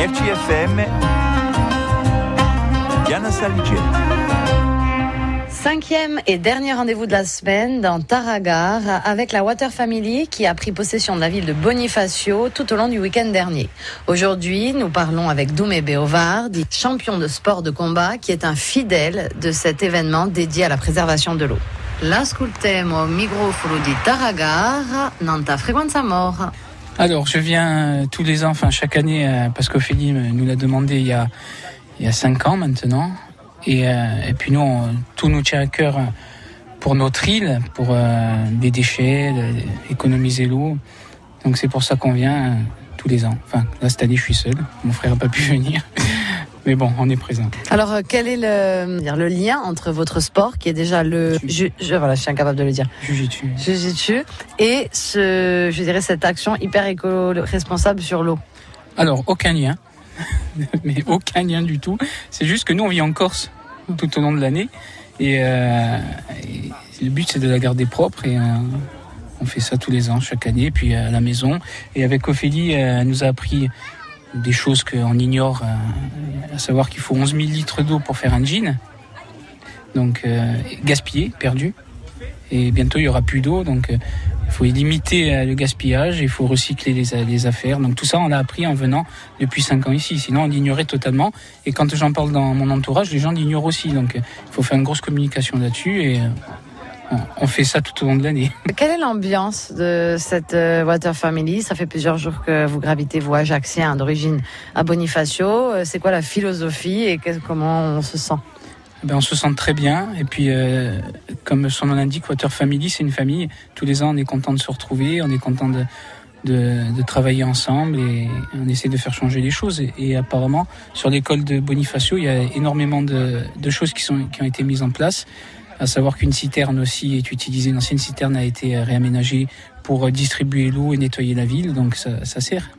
RCFM, Diana Saligeti. Cinquième et dernier rendez-vous de la semaine dans Taragar avec la Water Family qui a pris possession de la ville de Bonifacio tout au long du week-end dernier. Aujourd'hui, nous parlons avec Doumé Beovar, dit champion de sport de combat, qui est un fidèle de cet événement dédié à la préservation de l'eau. Microfono di Taragar, nanta frequenza mort. Alors, je viens tous les ans, enfin chaque année, euh, parce qu'Ophélie nous l'a demandé il y, a, il y a cinq ans maintenant. Et, euh, et puis nous, tout nous tient à cœur pour notre île, pour euh, les déchets, économiser l'eau. Donc c'est pour ça qu'on vient euh, tous les ans. Enfin, là cette année, je suis seul. Mon frère n'a pas pu venir. Mais bon, on est présent. Alors, euh, quel est le, dire, le lien entre votre sport, qui est déjà le, je, je- voilà, je suis incapable de le dire, Jujitsu. Jiu-Jitsu, et ce, je dirais cette action hyper éco-responsable sur l'eau. Alors, aucun lien. Mais aucun lien du tout. C'est juste que nous, on vit en Corse tout au long de l'année. Et, euh, et le but, c'est de la garder propre. Et euh, on fait ça tous les ans, chaque année, puis à la maison. Et avec Ophélie, elle nous a appris des choses qu'on ignore, à savoir qu'il faut 11 000 litres d'eau pour faire un jean. Donc, euh, gaspillé, perdu. Et bientôt, il y aura plus d'eau. Donc, euh, il faut limiter euh, le gaspillage, il faut recycler les, affaires. Donc tout ça, on l'a appris en venant depuis 5 ans ici. Sinon, on l'ignorait totalement. Et quand j'en parle dans mon entourage, les gens l'ignorent aussi. Donc il faut faire une grosse communication là-dessus. Et on, fait ça tout au long de l'année. Quelle est l'ambiance de cette euh, Water Family? Ça fait plusieurs jours que vous gravitez, vous, Ajaxiens, d'origine à Bonifacio. Euh, C'est quoi la philosophie et comment on se sent? Ben, on se sent très bien. Et puis, euh, comme son nom l'indique, Water Family, c'est une famille. Tous les ans, on est content de se retrouver, on est content de, de, de travailler ensemble et on essaie de faire changer les choses. Et, et apparemment, sur l'école de Bonifacio, il y a énormément de, de choses qui, sont, qui ont été mises en place. À savoir qu'une citerne aussi est utilisée. Une ancienne citerne a été réaménagée pour distribuer l'eau et nettoyer la ville. Donc, ça, ça sert.